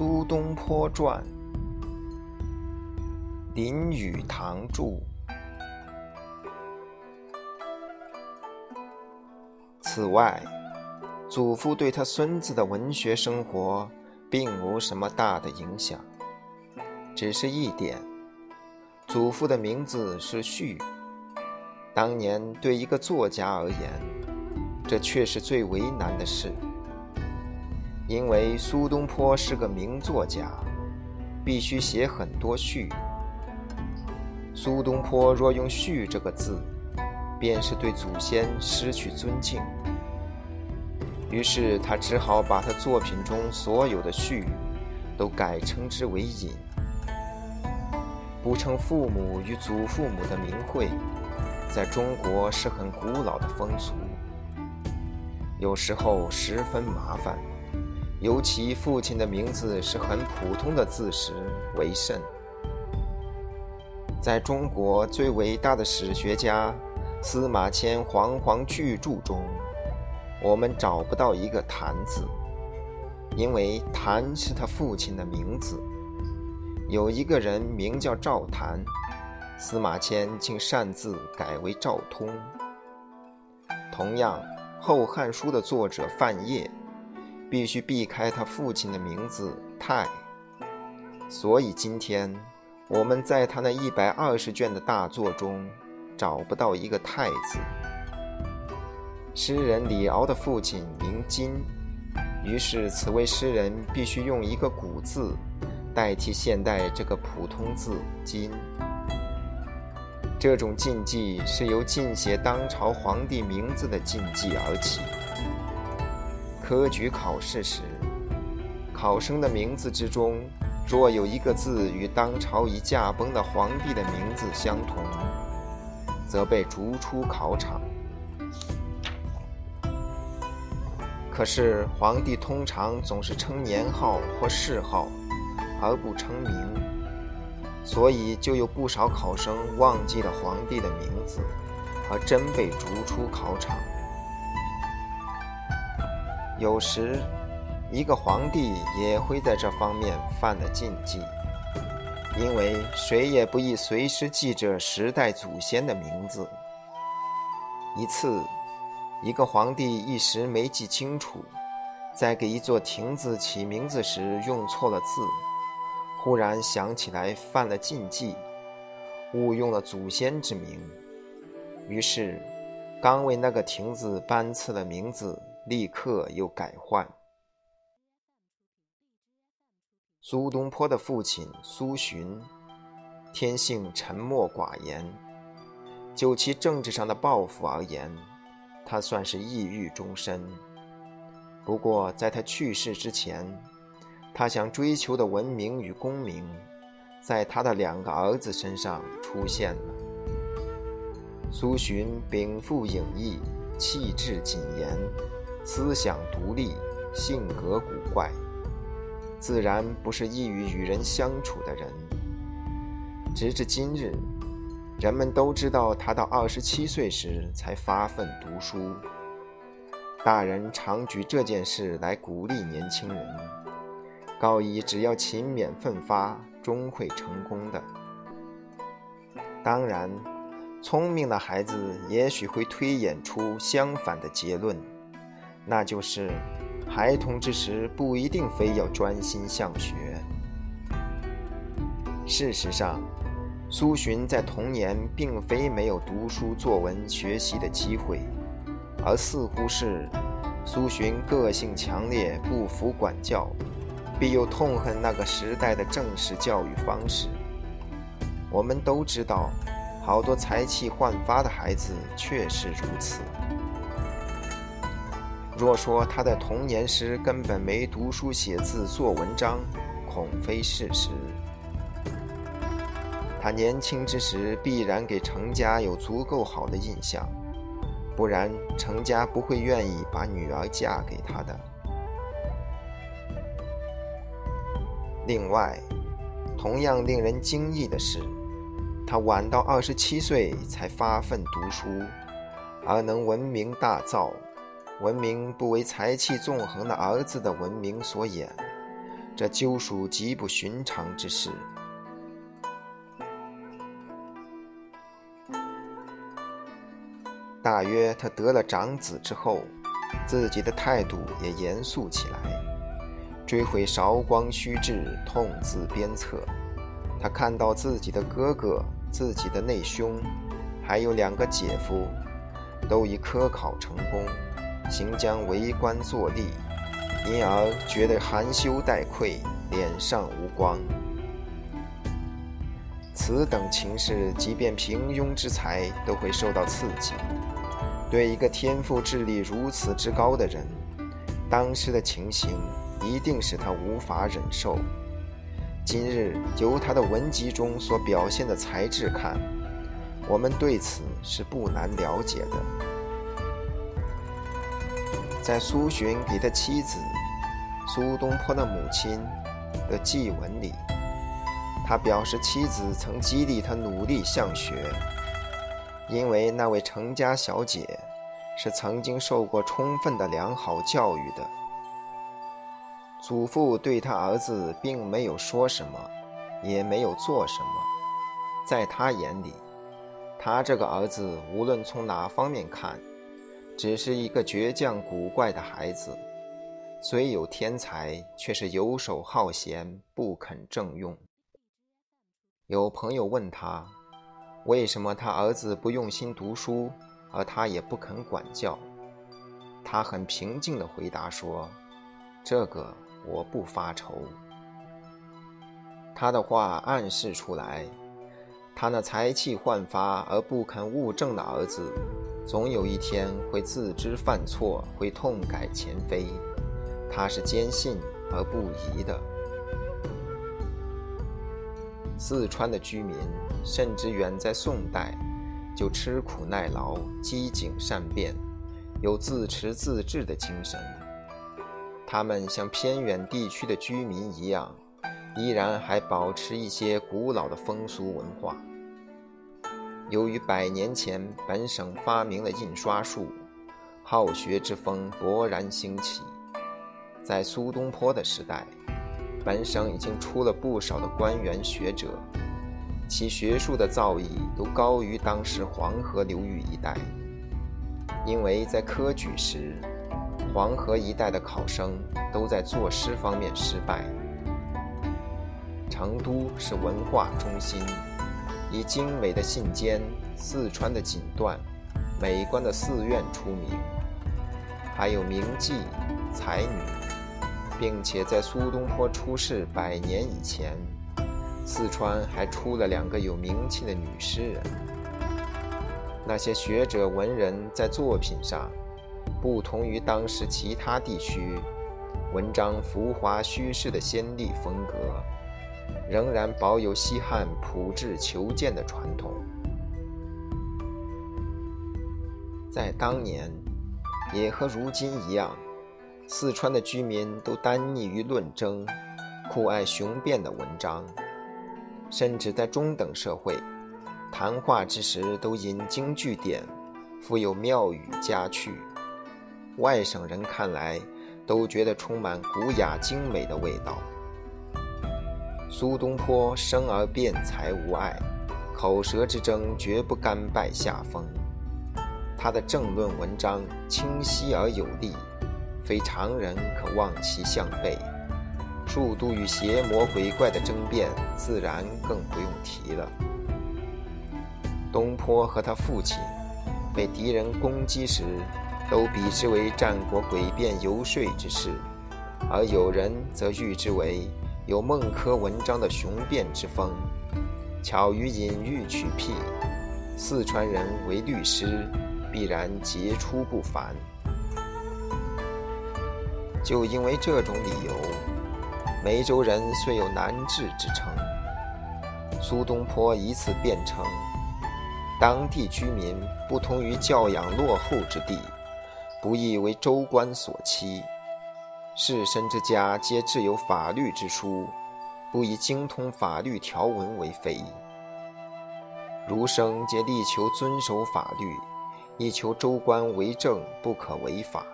苏东坡传》，林语堂著。此外，祖父对他孙子的文学生活并无什么大的影响，只是一点：祖父的名字是旭。当年对一个作家而言，这却是最为难的事。因为苏东坡是个名作家，必须写很多序。苏东坡若用“序”这个字，便是对祖先失去尊敬。于是他只好把他作品中所有的序，都改称之为隐，不称父母与祖父母的名讳，在中国是很古老的风俗，有时候十分麻烦。尤其父亲的名字是很普通的字时为甚。在中国最伟大的史学家司马迁煌煌巨著中，我们找不到一个“谭”字，因为“谭”是他父亲的名字。有一个人名叫赵谭，司马迁竟擅自改为赵通。同样，《后汉书》的作者范晔。必须避开他父亲的名字太，所以今天我们在他那一百二十卷的大作中找不到一个太字。诗人李敖的父亲名金，于是此位诗人必须用一个古字代替现代这个普通字金。这种禁忌是由禁写当朝皇帝名字的禁忌而起。科举考试时，考生的名字之中，若有一个字与当朝已驾崩的皇帝的名字相同，则被逐出考场。可是皇帝通常总是称年号或谥号，而不称名，所以就有不少考生忘记了皇帝的名字，而真被逐出考场。有时，一个皇帝也会在这方面犯了禁忌，因为谁也不宜随时记着时代祖先的名字。一次，一个皇帝一时没记清楚，在给一座亭子起名字时用错了字，忽然想起来犯了禁忌，误用了祖先之名，于是刚为那个亭子颁赐了名字。立刻又改换。苏东坡的父亲苏洵，天性沉默寡言，就其政治上的抱负而言，他算是抑郁终身。不过在他去世之前，他想追求的文明与功名，在他的两个儿子身上出现了。苏洵禀赋颖逸，气质谨严。思想独立，性格古怪，自然不是易于与人相处的人。直至今日，人们都知道他到二十七岁时才发奋读书。大人常举这件事来鼓励年轻人，告以只要勤勉奋发，终会成功的。当然，聪明的孩子也许会推演出相反的结论。那就是，孩童之时不一定非要专心向学。事实上，苏洵在童年并非没有读书作文学习的机会，而似乎是苏洵个性强烈，不服管教，必又痛恨那个时代的正式教育方式。我们都知道，好多才气焕发的孩子确是如此。若说他在童年时根本没读书写字做文章，恐非事实。他年轻之时必然给程家有足够好的印象，不然程家不会愿意把女儿嫁给他的。另外，同样令人惊异的是，他晚到二十七岁才发奋读书，而能闻名大噪。文明不为才气纵横的儿子的文明所掩，这究属极不寻常之事。大约他得了长子之后，自己的态度也严肃起来，追悔韶光虚掷，痛自鞭策。他看到自己的哥哥、自己的内兄，还有两个姐夫，都已科考成功，行将为官作吏，因而觉得含羞带愧，脸上无光。此等情势，即便平庸之才都会受到刺激。对一个天赋智力如此之高的人，当时的情形一定使他无法忍受。今日由他的文集中所表现的才智看，我们对此是不难了解的。在苏洵给他妻子苏东坡的母亲的祭文里，他表示妻子曾激励他努力向学。因为那位程家小姐是曾经受过充分的良好教育的，祖父对他儿子并没有说什么，也没有做什么，在他眼里，他这个儿子无论从哪方面看，只是一个倔强古怪的孩子，虽有天才，却是游手好闲，不肯正用。有朋友问他。为什么他儿子不用心读书，而他也不肯管教？他很平静地回答说：“这个我不发愁。”他的话暗示出来，他那才气焕发而不肯务正的儿子，总有一天会自知犯错，会痛改前非。他是坚信而不疑的。四川的居民甚至远在宋代就吃苦耐劳、机警善变，有自持自治的精神。他们像偏远地区的居民一样，依然还保持一些古老的风俗文化。由于百年前本省发明了印刷术，好学之风勃然兴起。在苏东坡的时代。本省已经出了不少的官员学者，其学术的造诣都高于当时黄河流域一带。因为在科举时，黄河一带的考生都在作诗方面失败。成都是文化中心，以精美的信笺、四川的锦缎、美观的寺院出名，还有名妓、才女。并且在苏东坡出世百年以前，四川还出了两个有名气的女诗人。那些学者文人在作品上，不同于当时其他地区文章浮华虚饰的先例风格，仍然保有西汉朴质求见的传统。在当年，也和如今一样。四川的居民都耽溺于论争，酷爱雄辩的文章，甚至在中等社会，谈话之时都引经据典，富有妙语佳趣。外省人看来都觉得充满古雅精美的味道。苏东坡生而辩才无碍，口舌之争绝不甘拜下风。他的政论文章清晰而有力。非常人可望其项背，数度与邪魔鬼怪的争辩，自然更不用提了。东坡和他父亲被敌人攻击时，都比之为战国诡辩游说之事，而有人则誉之为有孟轲文章的雄辩之风，巧于隐喻取辟。四川人为律师，必然杰出不凡。就因为这种理由，梅州人虽有难治之称。苏东坡以此辩称，当地居民不同于教养落后之地，不易为州官所欺；士绅之家皆自有法律之书，不以精通法律条文为非。儒生皆力求遵守法律，以求州官为政不可违法。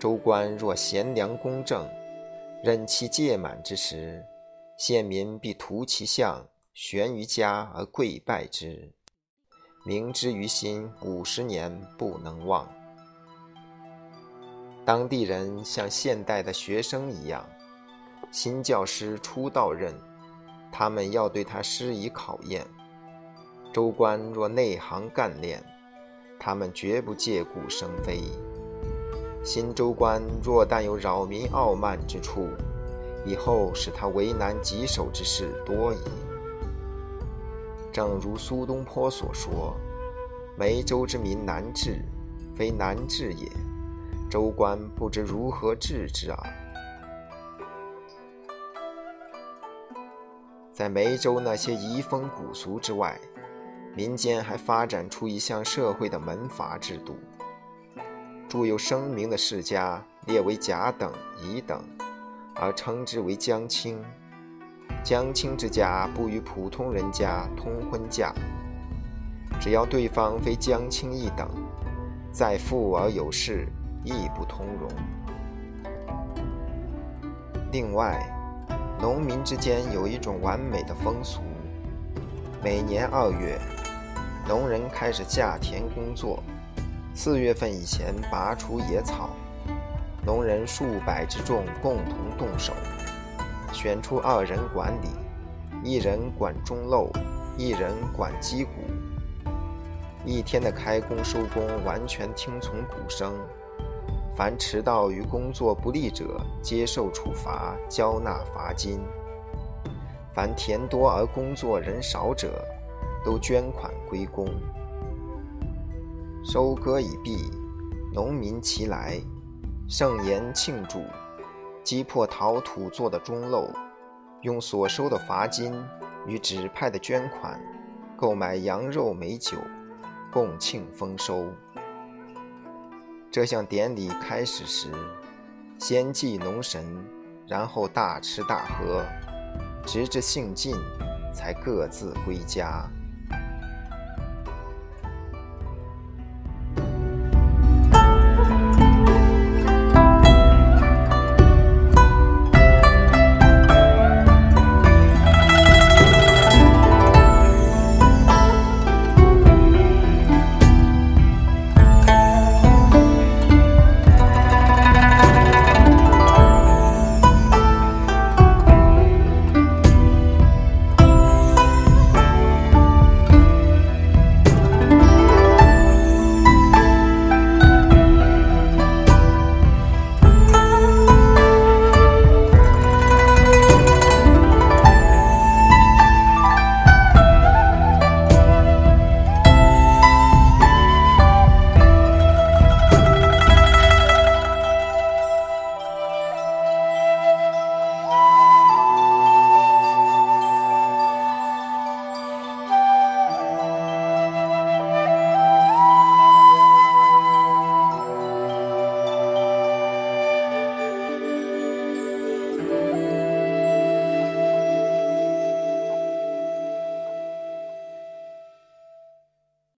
州官若贤良公正，任其届满之时，县民必图其相，悬于家而跪拜之，铭之于心，五十年不能忘。当地人像现代的学生一样，新教师初到任，他们要对他施以考验。州官若内行干练，他们绝不借故生非。新州官若但有扰民傲慢之处，以后使他为难棘手之事多矣。正如苏东坡所说：“梅州之民难治，非难治也，州官不知如何治之啊。”在梅州那些遗风古俗之外，民间还发展出一项社会的门阀制度。著有声名的世家列为甲等、乙等，而称之为江青。江青之家不与普通人家通婚嫁，只要对方非江青一等，再富而有势亦不通融。另外，农民之间有一种完美的风俗：每年二月，农人开始下田工作。四月份以前拔除野草，农人数百之众共同动手，选出二人管理，一人管中漏，一人管击鼓。一天的开工收工完全听从鼓声，凡迟到与工作不利者，接受处罚，交纳罚金；凡田多而工作人少者，都捐款归公。收割已毕，农民齐来，盛筵庆祝，击破陶土做的钟漏，用所收的罚金与指派的捐款，购买羊肉美酒，共庆丰收。这项典礼开始时，先祭农神，然后大吃大喝，直至兴尽，才各自归家。